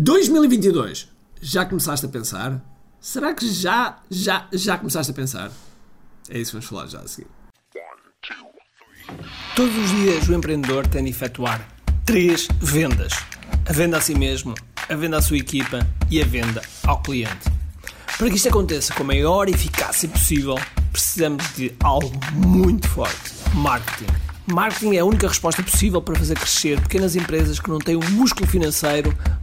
2022. Já começaste a pensar? Será que já, já, já começaste a pensar? É isso que vamos falar já a seguir. Todos os dias o empreendedor tem de efetuar três vendas: a venda a si mesmo, a venda à sua equipa e a venda ao cliente. Para que isto aconteça com a maior eficácia possível, precisamos de algo muito forte: marketing. Marketing é a única resposta possível para fazer crescer pequenas empresas que não têm o um músculo financeiro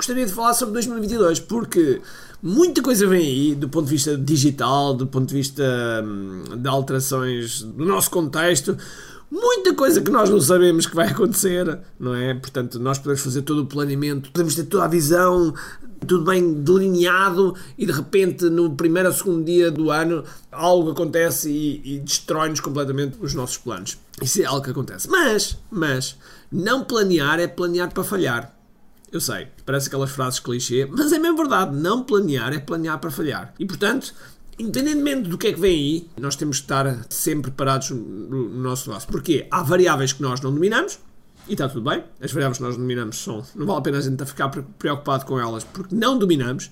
gostaria de falar sobre 2022 porque muita coisa vem aí do ponto de vista digital, do ponto de vista hum, de alterações do nosso contexto muita coisa que nós não sabemos que vai acontecer, não é? Portanto, nós podemos fazer todo o planeamento, podemos ter toda a visão, tudo bem delineado e de repente no primeiro ou segundo dia do ano algo acontece e, e destrói-nos completamente os nossos planos. Isso é algo que acontece. Mas, mas, não planear é planear para falhar. Eu sei, parece aquelas frases clichê, mas é mesmo verdade. Não planear é planear para falhar. E portanto, independentemente do que é que vem aí, nós temos de estar sempre preparados no, nosso negócio. Porque há variáveis que nós não dominamos, e está tudo bem. As variáveis que nós dominamos são. Não vale a pena a gente ficar preocupado com elas porque não dominamos.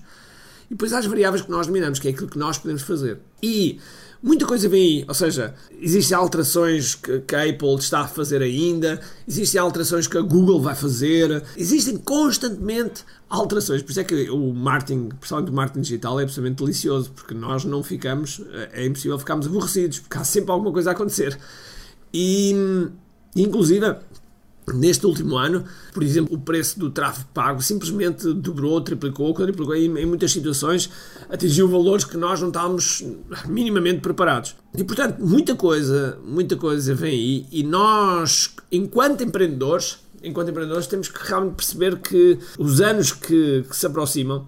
E depois há as variáveis que nós dominamos, que é aquilo que nós podemos fazer. E muita coisa vem aí, ou seja, existem alterações que, que, a Apple está a fazer ainda, existem alterações que a Google vai fazer, existem constantemente alterações. Por isso é que o marketing, principalmente o marketing digital, é absolutamente delicioso, porque nós não ficamos, é impossível ficarmos aborrecidos, porque há sempre alguma coisa a acontecer. E, inclusive, Neste último ano, por exemplo, o preço do tráfego pago simplesmente dobrou, triplicou, quadriplicou e em muitas situações atingiu valores que nós não estávamos minimamente preparados. E portanto, muita coisa, muita coisa vem aí e nós, enquanto empreendedores, enquanto empreendedores, temos que realmente perceber que os anos que, que se aproximam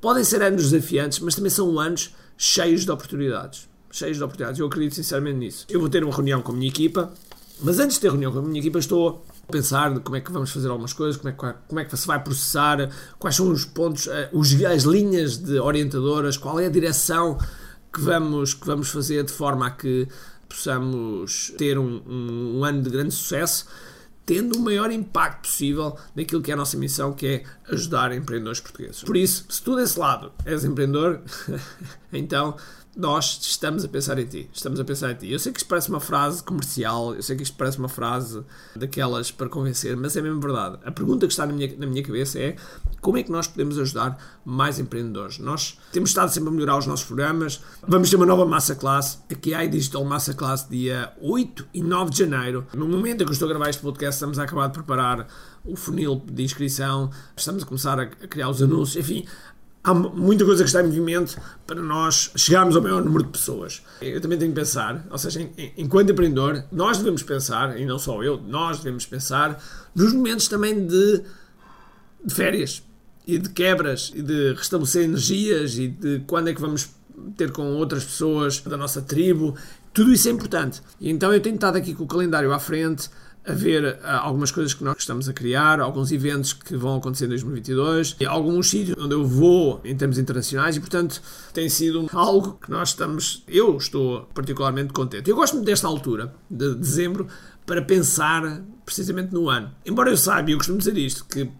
podem ser anos desafiantes, mas também são anos cheios de oportunidades. Cheios de oportunidades. Eu acredito sinceramente nisso. Eu vou ter uma reunião com a minha equipa, mas antes de ter reunião com a minha equipa, estou pensar como é que vamos fazer algumas coisas, como é que, como é que se vai processar, quais são os pontos, eh, os, as linhas de orientadoras, qual é a direção que vamos, que vamos fazer de forma a que possamos ter um, um, um ano de grande sucesso, tendo o maior impacto possível naquilo que é a nossa missão, que é ajudar empreendedores portugueses. Por isso, se tu desse lado és empreendedor, então nós estamos a pensar em ti. Estamos a pensar em ti. Eu sei que isto parece uma frase comercial, eu sei que isto parece uma frase daquelas para convencer, mas é mesmo verdade. A pergunta que está na minha, na minha cabeça é como é que nós podemos ajudar mais empreendedores? Nós temos estado sempre a melhorar os nossos programas. Vamos ter uma nova massa classe, aqui há Digital Massa Classe, dia 8 e 9 de janeiro. No momento em que eu estou a gravar este podcast, estamos a acabar de preparar o funil de inscrição, estamos a começar a criar os anúncios, enfim, há muita coisa que está em movimento para nós chegarmos ao maior número de pessoas. Eu também tenho que pensar, ou seja, enquanto empreendedor, nós devemos pensar, e não só eu, nós devemos pensar nos momentos também de, de férias e de quebras e de restabelecer energias e de quando é que vamos ter com outras pessoas da nossa tribo. Tudo isso é importante. Então eu tenho estado aqui com o calendário à frente a ver uh, algumas coisas que nós estamos a criar, alguns eventos que vão acontecer em 2022, e alguns sítios onde eu vou em termos internacionais e, portanto, tem sido algo que nós estamos, eu estou particularmente contente. Eu gosto desta altura, de dezembro, para pensar precisamente no ano. Embora eu saiba, e eu costumo dizer isto, que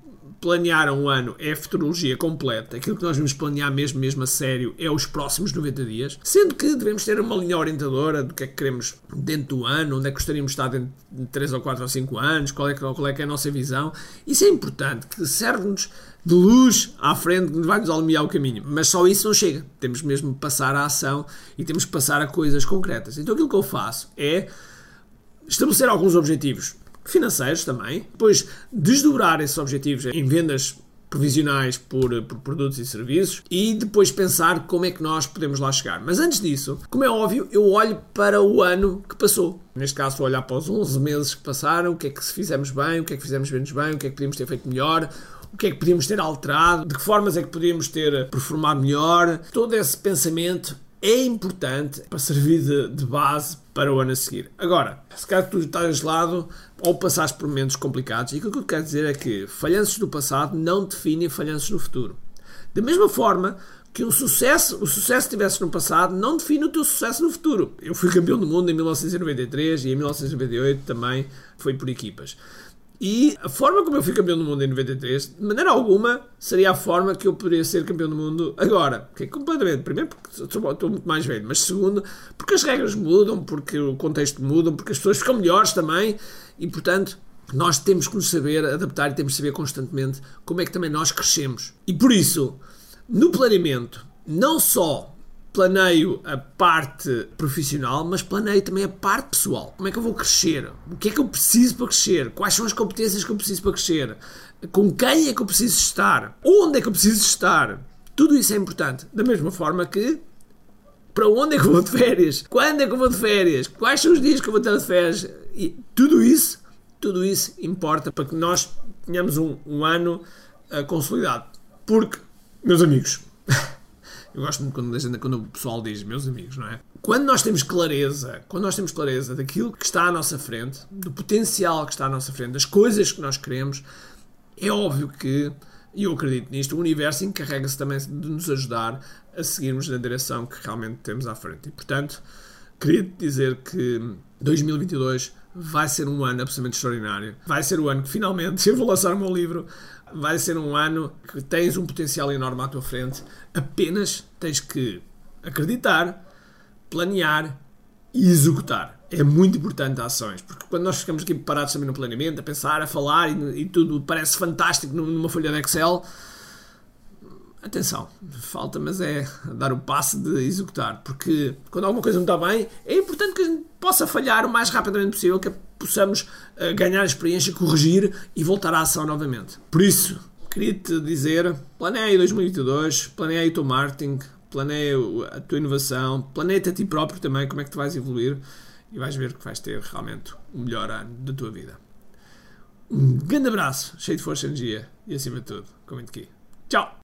planear um ano é a futurologia completa. Aquilo que nós vamos planear mesmo, mesmo a sério, é os próximos 90 dias. Sendo que devemos ter uma linha orientadora do que é que queremos dentro do ano, onde é que gostaríamos de estar dentro de 3 ou 4 ou 5 anos, qual é que, qual é, que é a nossa visão. Isso é importante, que serve-nos de luz à frente que vai-nos alumiar o caminho. Mas só isso não chega. Temos mesmo que passar à ação e temos que passar a coisas concretas. Então aquilo que eu faço é estabelecer alguns objetivos financeiros também, depois desdobrar esses objetivos em vendas provisionais por, por, produtos e serviços e depois pensar como é que nós podemos lá chegar. Mas antes disso, como é óbvio, eu olho para o ano que passou. Neste caso, vou olhar para os 11 meses que passaram, o que é que fizemos bem, o que é que fizemos menos bem, o que é que podíamos ter feito melhor, o que é que podíamos ter alterado, de que formas é que podíamos ter performado melhor. Todo esse pensamento é importante para servir de, de, base para o ano a seguir. Agora, se calhar tu estás de lado ou passaste por momentos complicados, e o que eu quero dizer é que falhanços do passado não definem falhanços no futuro. Da mesma forma que um sucesso, o sucesso que tivesse no passado não define o teu sucesso no futuro. Eu fui campeão do mundo em 1993 e em 1998 também foi por equipas. E a forma como eu fui campeão do mundo em 93, de maneira alguma, seria a forma que eu poderia ser campeão do mundo agora. Que é completamente. Primeiro, porque estou muito mais velho, mas segundo, porque as regras mudam, porque o contexto muda, porque as pessoas ficam melhores também e, portanto, nós temos que nos saber adaptar e temos que saber constantemente como é que também nós crescemos. E por isso, no planeamento, não só planeio a parte profissional, mas planeio também a parte pessoal. Como é que eu vou crescer? O que é que eu preciso para crescer? Quais são as competências que eu preciso para crescer? Com quem é que eu preciso estar? Onde é que eu preciso estar? Tudo isso é importante. Da mesma forma que para onde é que eu vou de férias? Quando é que eu vou de férias? Quais são os dias que eu vou ter de férias? E tudo isso, tudo isso importa para que nós tenhamos um, um ano uh, consolidado. Porque, meus amigos, Eu gosto muito quando, quando o pessoal diz, meus amigos, não é? Quando nós temos clareza, quando nós temos clareza daquilo que está à nossa frente, do potencial que está à nossa frente, das coisas que nós queremos, é óbvio que, e eu acredito nisto, o universo encarrega-se também de nos ajudar a seguirmos na direção que realmente temos à frente. E, portanto, queria dizer que 2022 vai ser um ano absolutamente extraordinário. Vai ser o ano que finalmente eu vou lançar o meu livro vai ser um ano que tens um potencial enorme à tua frente. Apenas tens que acreditar, planear e executar. É muito importante ações, porque quando nós ficamos aqui parados também no planeamento, a pensar, a falar e, e tudo parece fantástico numa folha de Excel, atenção, falta, mas é dar o passo de executar, porque quando alguma coisa não está bem, é importante que a gente possa falhar o mais rapidamente possível, que possamos uh, ganhar experiência, corrigir e voltar à ação novamente. Por isso, queria-te dizer, planeia 2022, planeia o teu marketing, planeia a tua inovação, planeia-te a ti próprio também, como é que tu vais evoluir e vais ver que vais ter realmente o melhor ano da tua vida. Um grande abraço, cheio de força e energia e acima de tudo, comente aqui. Tchau!